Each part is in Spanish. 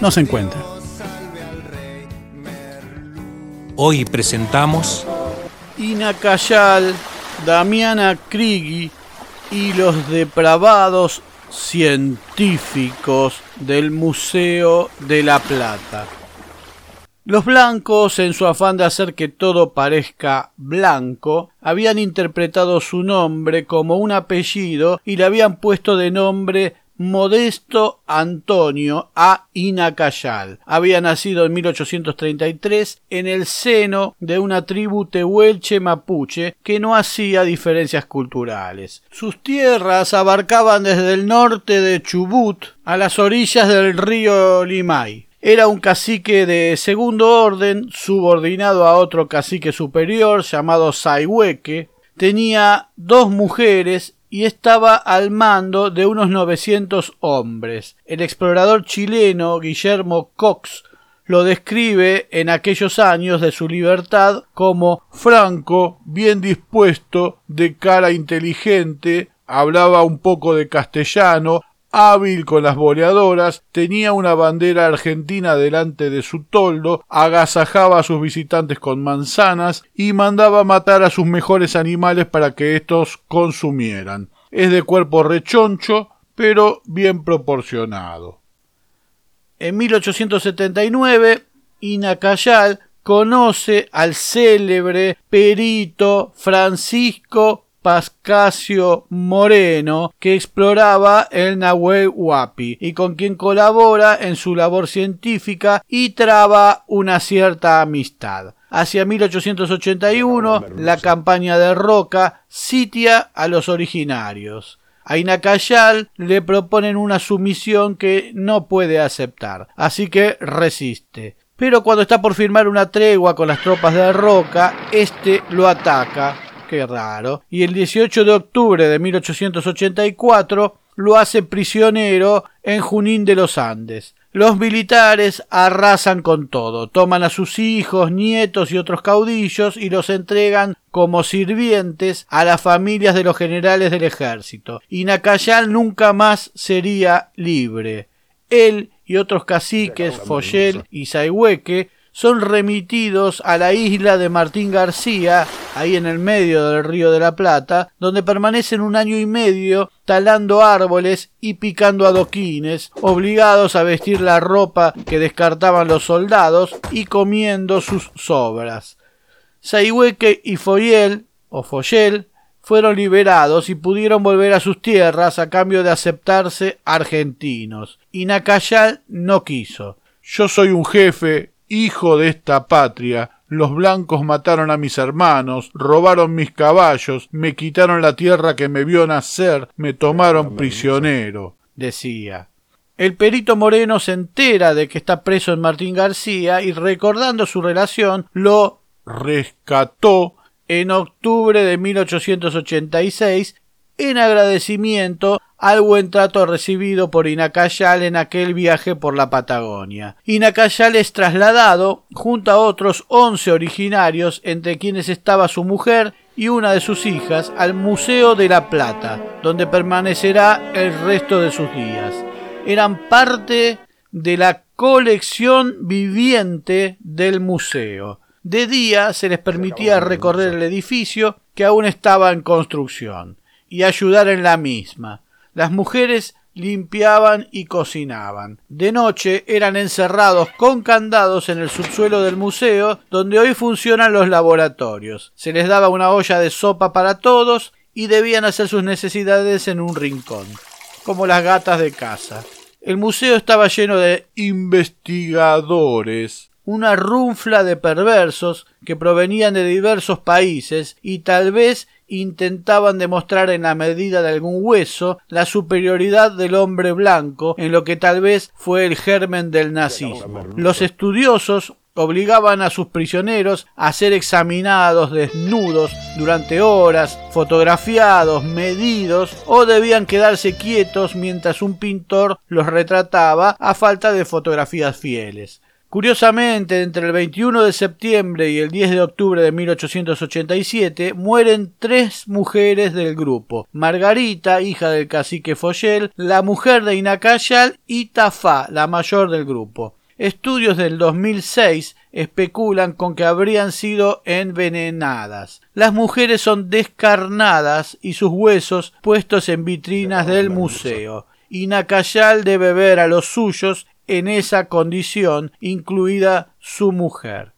no se encuentra. Hoy presentamos Ina Cayal, Damiana Krigi y los depravados científicos del Museo de la Plata. Los blancos, en su afán de hacer que todo parezca blanco, habían interpretado su nombre como un apellido y le habían puesto de nombre Modesto Antonio A. Inacayal. Había nacido en 1833 en el seno de una tribu tehuelche mapuche que no hacía diferencias culturales. Sus tierras abarcaban desde el norte de Chubut a las orillas del río Limay. Era un cacique de segundo orden, subordinado a otro cacique superior llamado Saihueque. Tenía dos mujeres y estaba al mando de unos 900 hombres. El explorador chileno Guillermo Cox lo describe en aquellos años de su libertad como franco, bien dispuesto, de cara inteligente, hablaba un poco de castellano, hábil con las boleadoras, tenía una bandera argentina delante de su toldo, agasajaba a sus visitantes con manzanas y mandaba matar a sus mejores animales para que éstos consumieran. Es de cuerpo rechoncho, pero bien proporcionado. En 1879, Inacayal conoce al célebre perito Francisco Pascasio Moreno, que exploraba el Nahuel Huapi y con quien colabora en su labor científica y traba una cierta amistad. Hacia 1881, la campaña de Roca sitia a los originarios. A Inacayal le proponen una sumisión que no puede aceptar, así que resiste. Pero cuando está por firmar una tregua con las tropas de Roca, este lo ataca qué raro, y el 18 de octubre de 1884 lo hace prisionero en Junín de los Andes. Los militares arrasan con todo, toman a sus hijos, nietos y otros caudillos y los entregan como sirvientes a las familias de los generales del ejército. Y Nacayal nunca más sería libre. Él y otros caciques, Foyel y Saihueque, son remitidos a la isla de Martín García, ahí en el medio del río de la Plata, donde permanecen un año y medio talando árboles y picando adoquines, obligados a vestir la ropa que descartaban los soldados y comiendo sus sobras. Saihueque y Foyel, o Foyel, fueron liberados y pudieron volver a sus tierras a cambio de aceptarse argentinos. Y Nacayal no quiso. Yo soy un jefe hijo de esta patria, los blancos mataron a mis hermanos, robaron mis caballos, me quitaron la tierra que me vio nacer, me tomaron prisionero, decía. El perito Moreno se entera de que está preso en Martín García y recordando su relación lo rescató en octubre de 1886 en agradecimiento al buen trato recibido por Inacayal en aquel viaje por la Patagonia. Inacayal es trasladado junto a otros once originarios, entre quienes estaba su mujer y una de sus hijas, al Museo de la Plata, donde permanecerá el resto de sus días. Eran parte de la colección viviente del museo. De día se les permitía recorrer el edificio que aún estaba en construcción y ayudar en la misma. Las mujeres limpiaban y cocinaban. De noche eran encerrados con candados en el subsuelo del museo, donde hoy funcionan los laboratorios. Se les daba una olla de sopa para todos y debían hacer sus necesidades en un rincón, como las gatas de casa. El museo estaba lleno de investigadores, una runfla de perversos que provenían de diversos países y tal vez intentaban demostrar en la medida de algún hueso la superioridad del hombre blanco en lo que tal vez fue el germen del nazismo. Los estudiosos obligaban a sus prisioneros a ser examinados desnudos durante horas, fotografiados, medidos o debían quedarse quietos mientras un pintor los retrataba a falta de fotografías fieles. Curiosamente, entre el 21 de septiembre y el 10 de octubre de 1887 mueren tres mujeres del grupo. Margarita, hija del cacique Foyel, la mujer de Inacayal y Tafá, la mayor del grupo. Estudios del 2006 especulan con que habrían sido envenenadas. Las mujeres son descarnadas y sus huesos puestos en vitrinas del museo. Inacayal debe ver a los suyos en esa condición, incluida su mujer.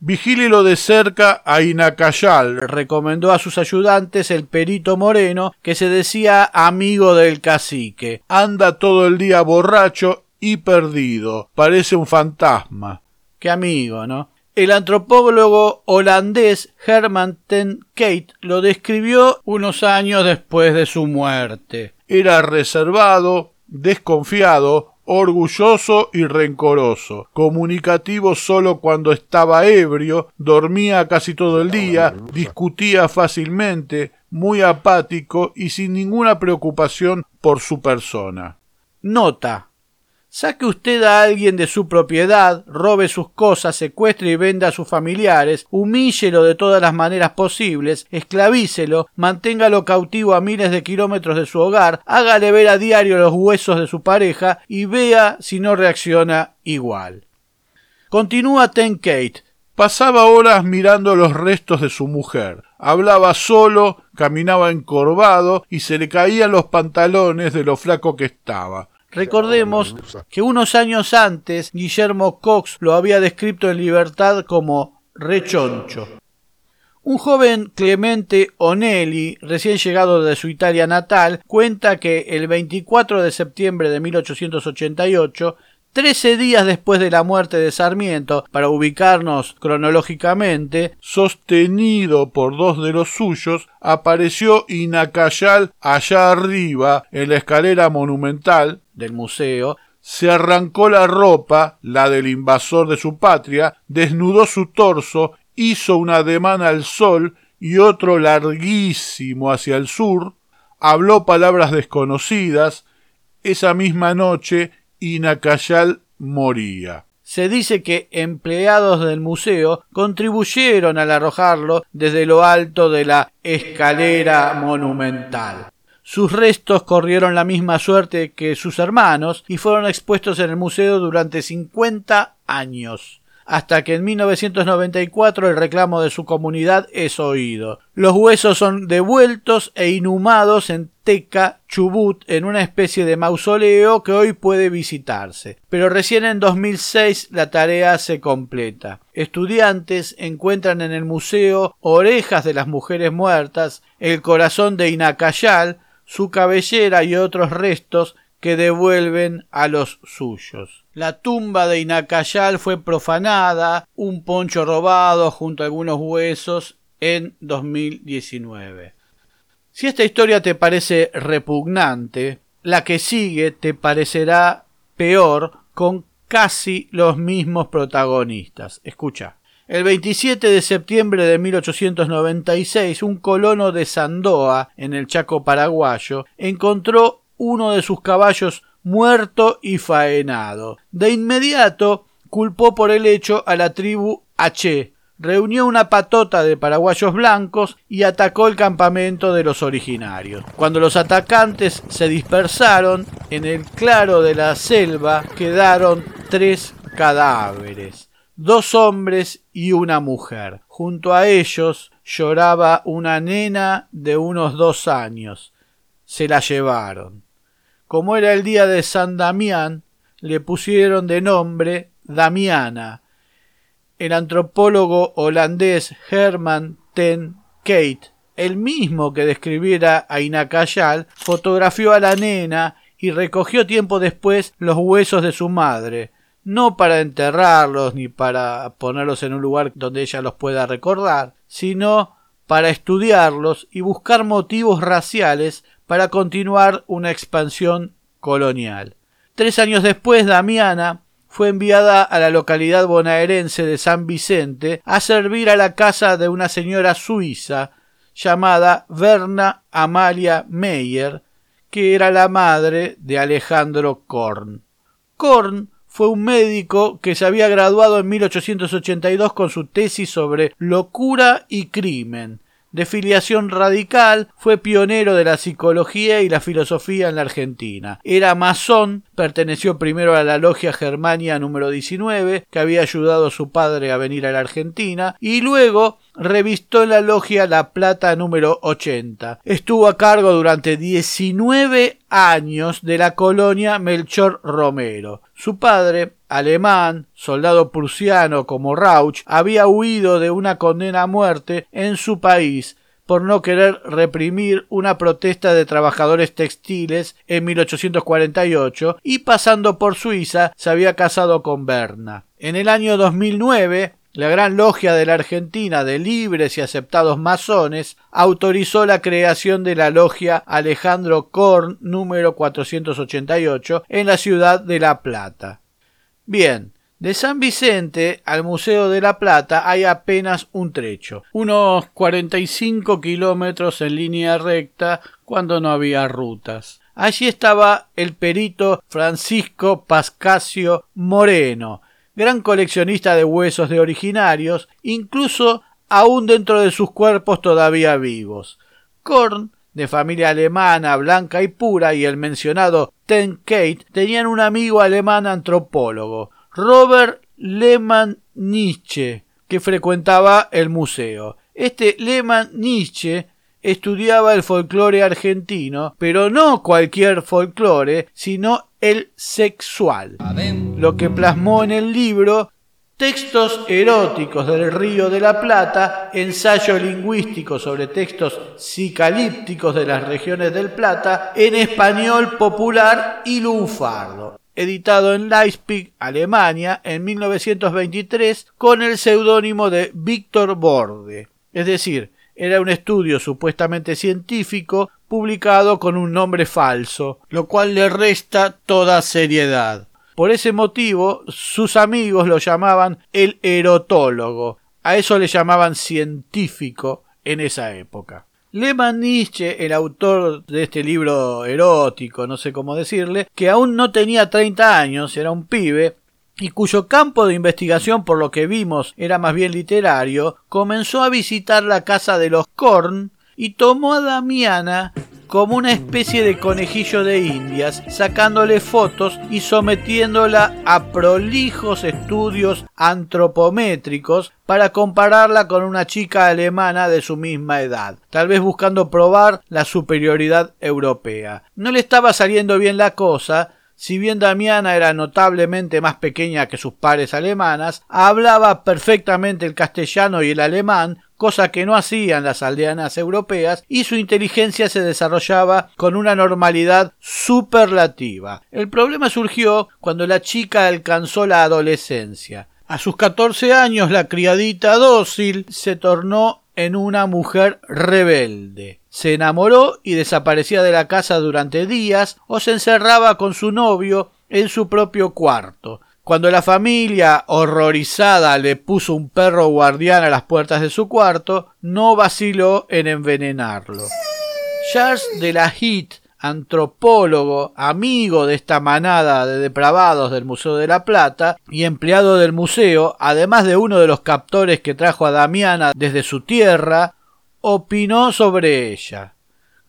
Vigílelo de cerca a Inacayal, recomendó a sus ayudantes el perito Moreno, que se decía amigo del cacique. Anda todo el día borracho y perdido. Parece un fantasma. Qué amigo, ¿no? El antropólogo holandés Herman ten Kate lo describió unos años después de su muerte. Era reservado, desconfiado, orgulloso y rencoroso, comunicativo solo cuando estaba ebrio, dormía casi todo el día, discutía fácilmente, muy apático y sin ninguna preocupación por su persona. Nota Saque usted a alguien de su propiedad, robe sus cosas, secuestre y venda a sus familiares, humíllelo de todas las maneras posibles, esclavícelo, manténgalo cautivo a miles de kilómetros de su hogar, hágale ver a diario los huesos de su pareja y vea si no reacciona igual. Continúa Ten Kate. Pasaba horas mirando los restos de su mujer. Hablaba solo, caminaba encorvado y se le caían los pantalones de lo flaco que estaba. Recordemos que unos años antes Guillermo Cox lo había descrito en libertad como rechoncho. Un joven Clemente Onelli, recién llegado de su Italia natal, cuenta que el 24 de septiembre de 1888 Trece días después de la muerte de Sarmiento, para ubicarnos cronológicamente, sostenido por dos de los suyos, apareció Inacayal allá arriba, en la escalera monumental del museo, se arrancó la ropa, la del invasor de su patria, desnudó su torso, hizo un ademán al sol y otro larguísimo hacia el sur, habló palabras desconocidas, esa misma noche y Nacayal moría. Se dice que empleados del museo contribuyeron al arrojarlo desde lo alto de la escalera monumental. Sus restos corrieron la misma suerte que sus hermanos y fueron expuestos en el museo durante cincuenta años hasta que en 1994 el reclamo de su comunidad es oído. Los huesos son devueltos e inhumados en Teca, Chubut, en una especie de mausoleo que hoy puede visitarse. Pero recién en 2006 la tarea se completa. Estudiantes encuentran en el museo orejas de las mujeres muertas, el corazón de Inacayal, su cabellera y otros restos que devuelven a los suyos. La tumba de Inacayal fue profanada, un poncho robado junto a algunos huesos en 2019. Si esta historia te parece repugnante, la que sigue te parecerá peor con casi los mismos protagonistas. Escucha. El 27 de septiembre de 1896, un colono de Sandoa, en el Chaco paraguayo, encontró uno de sus caballos muerto y faenado. De inmediato culpó por el hecho a la tribu H. Reunió una patota de paraguayos blancos y atacó el campamento de los originarios. Cuando los atacantes se dispersaron, en el claro de la selva quedaron tres cadáveres, dos hombres y una mujer. Junto a ellos lloraba una nena de unos dos años. Se la llevaron. Como era el día de San Damián, le pusieron de nombre Damiana. El antropólogo holandés Herman ten Kate, el mismo que describiera a Inacayal, fotografió a la nena y recogió tiempo después los huesos de su madre, no para enterrarlos ni para ponerlos en un lugar donde ella los pueda recordar, sino para estudiarlos y buscar motivos raciales para continuar una expansión colonial. Tres años después, Damiana fue enviada a la localidad bonaerense de San Vicente a servir a la casa de una señora suiza llamada Verna Amalia Meyer, que era la madre de Alejandro Korn. Korn fue un médico que se había graduado en 1882 con su tesis sobre locura y crimen, de filiación radical, fue pionero de la psicología y la filosofía en la Argentina. Era masón, perteneció primero a la logia Germania número 19, que había ayudado a su padre a venir a la Argentina, y luego revistó la logia La Plata número 80. Estuvo a cargo durante 19 años de la colonia Melchor Romero. Su padre, alemán, soldado prusiano como Rauch, había huido de una condena a muerte en su país por no querer reprimir una protesta de trabajadores textiles en 1848 y pasando por Suiza se había casado con Berna. En el año 2009 la Gran Logia de la Argentina de libres y aceptados masones autorizó la creación de la Logia Alejandro Korn número 488 en la ciudad de La Plata. Bien, de San Vicente al Museo de La Plata hay apenas un trecho, unos 45 kilómetros en línea recta cuando no había rutas. Allí estaba el perito Francisco Pascasio Moreno, gran coleccionista de huesos de originarios, incluso aún dentro de sus cuerpos todavía vivos. Korn, de familia alemana, blanca y pura, y el mencionado Ten Kate tenían un amigo alemán antropólogo, Robert Lehmann Nietzsche, que frecuentaba el museo. Este Lehmann Nietzsche estudiaba el folclore argentino, pero no cualquier folclore, sino el sexual, lo que plasmó en el libro Textos eróticos del Río de la Plata, ensayo lingüístico sobre textos psicalípticos de las regiones del Plata en español popular y lunfardo, editado en Leipzig, Alemania, en 1923 con el seudónimo de Víctor Borde. Es decir, era un estudio supuestamente científico publicado con un nombre falso, lo cual le resta toda seriedad. Por ese motivo, sus amigos lo llamaban el erotólogo. A eso le llamaban científico en esa época. Lehmann Nietzsche, el autor de este libro erótico, no sé cómo decirle, que aún no tenía 30 años, era un pibe, y cuyo campo de investigación, por lo que vimos, era más bien literario, comenzó a visitar la casa de los Korn y tomó a Damiana como una especie de conejillo de indias, sacándole fotos y sometiéndola a prolijos estudios antropométricos para compararla con una chica alemana de su misma edad, tal vez buscando probar la superioridad europea. No le estaba saliendo bien la cosa, si bien Damiana era notablemente más pequeña que sus pares alemanas, hablaba perfectamente el castellano y el alemán, cosa que no hacían las aldeanas europeas, y su inteligencia se desarrollaba con una normalidad superlativa. El problema surgió cuando la chica alcanzó la adolescencia. A sus catorce años la criadita dócil se tornó en una mujer rebelde. Se enamoró y desaparecía de la casa durante días o se encerraba con su novio en su propio cuarto. Cuando la familia, horrorizada, le puso un perro guardián a las puertas de su cuarto, no vaciló en envenenarlo. Charles de la Heath, antropólogo, amigo de esta manada de depravados del Museo de la Plata y empleado del museo, además de uno de los captores que trajo a Damiana desde su tierra, opinó sobre ella.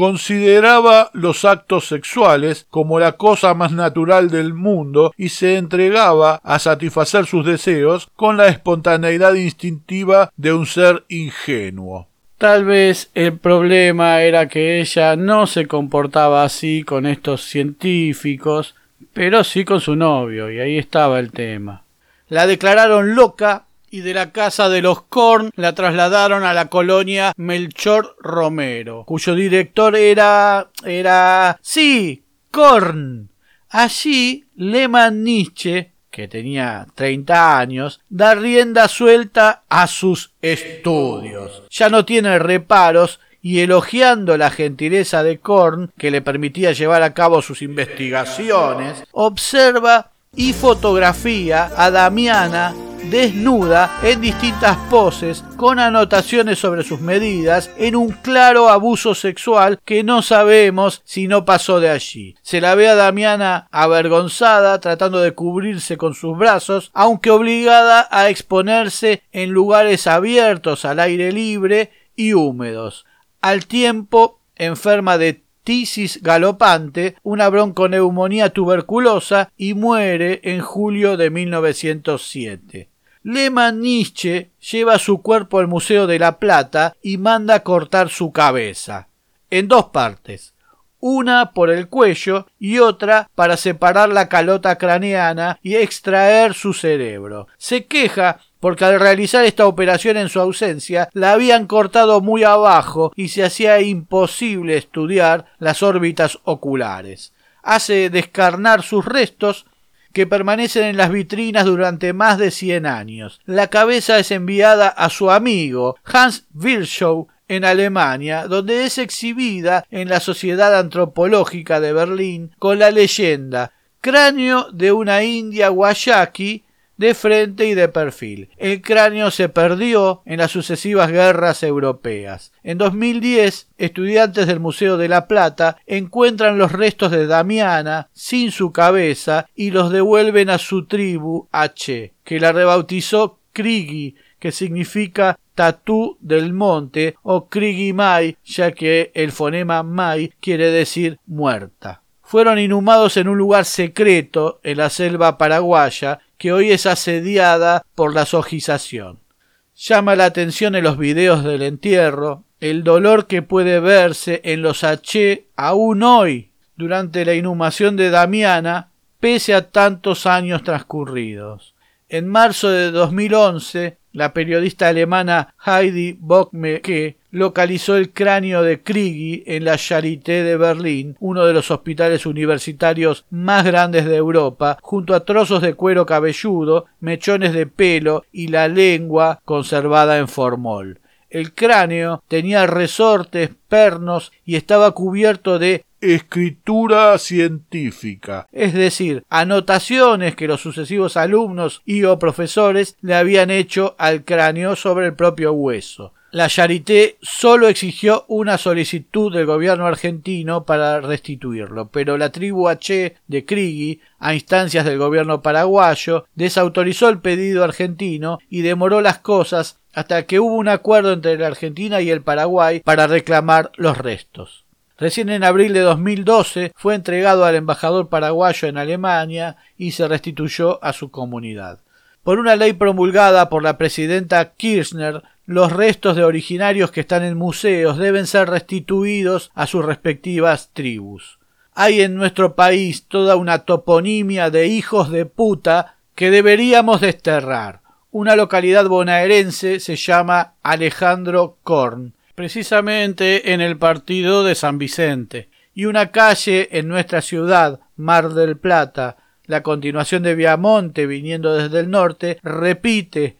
Consideraba los actos sexuales como la cosa más natural del mundo y se entregaba a satisfacer sus deseos con la espontaneidad instintiva de un ser ingenuo. Tal vez el problema era que ella no se comportaba así con estos científicos, pero sí con su novio, y ahí estaba el tema. La declararon loca y de la casa de los Korn la trasladaron a la colonia Melchor Romero, cuyo director era. era. sí, Korn. Allí Lehmann Nietzsche que tenía 30 años, da rienda suelta a sus estudios. Ya no tiene reparos y elogiando la gentileza de Korn, que le permitía llevar a cabo sus investigaciones, observa y fotografía a Damiana desnuda en distintas poses con anotaciones sobre sus medidas en un claro abuso sexual que no sabemos si no pasó de allí. Se la ve a Damiana avergonzada tratando de cubrirse con sus brazos, aunque obligada a exponerse en lugares abiertos al aire libre y húmedos. Al tiempo enferma de tisis galopante, una bronconeumonía tuberculosa y muere en julio de 1907. Lehmann Nietzsche lleva su cuerpo al Museo de la Plata y manda cortar su cabeza, en dos partes, una por el cuello y otra para separar la calota craneana y extraer su cerebro. Se queja porque al realizar esta operación en su ausencia la habían cortado muy abajo y se hacía imposible estudiar las órbitas oculares. Hace descarnar sus restos que permanecen en las vitrinas durante más de cien años. La cabeza es enviada a su amigo Hans Virchow en Alemania, donde es exhibida en la Sociedad Antropológica de Berlín con la leyenda Cráneo de una india guayaki de frente y de perfil. El cráneo se perdió en las sucesivas guerras europeas. En 2010, estudiantes del Museo de la Plata encuentran los restos de Damiana sin su cabeza y los devuelven a su tribu H, que la rebautizó Krigi, que significa tatú del monte, o Krigi Mai, ya que el fonema Mai quiere decir muerta. Fueron inhumados en un lugar secreto en la selva paraguaya que hoy es asediada por la sojización. Llama la atención en los videos del entierro el dolor que puede verse en los H aún hoy durante la inhumación de Damiana pese a tantos años transcurridos. En marzo de 2011, la periodista alemana Heidi Bockmeke localizó el cráneo de Krigi en la Charité de Berlín, uno de los hospitales universitarios más grandes de Europa, junto a trozos de cuero cabelludo, mechones de pelo y la lengua conservada en formol. El cráneo tenía resortes, pernos y estaba cubierto de escritura científica. Es decir, anotaciones que los sucesivos alumnos y o profesores le habían hecho al cráneo sobre el propio hueso. La Charité solo exigió una solicitud del gobierno argentino para restituirlo, pero la tribu H de Krigi, a instancias del gobierno paraguayo, desautorizó el pedido argentino y demoró las cosas hasta que hubo un acuerdo entre la Argentina y el Paraguay para reclamar los restos. Recién en abril de 2012 fue entregado al embajador paraguayo en Alemania y se restituyó a su comunidad. Por una ley promulgada por la presidenta Kirchner, los restos de originarios que están en museos deben ser restituidos a sus respectivas tribus. Hay en nuestro país toda una toponimia de hijos de puta que deberíamos desterrar. Una localidad bonaerense se llama Alejandro Korn, precisamente en el partido de San Vicente, y una calle en nuestra ciudad, Mar del Plata, la continuación de Viamonte viniendo desde el norte, repite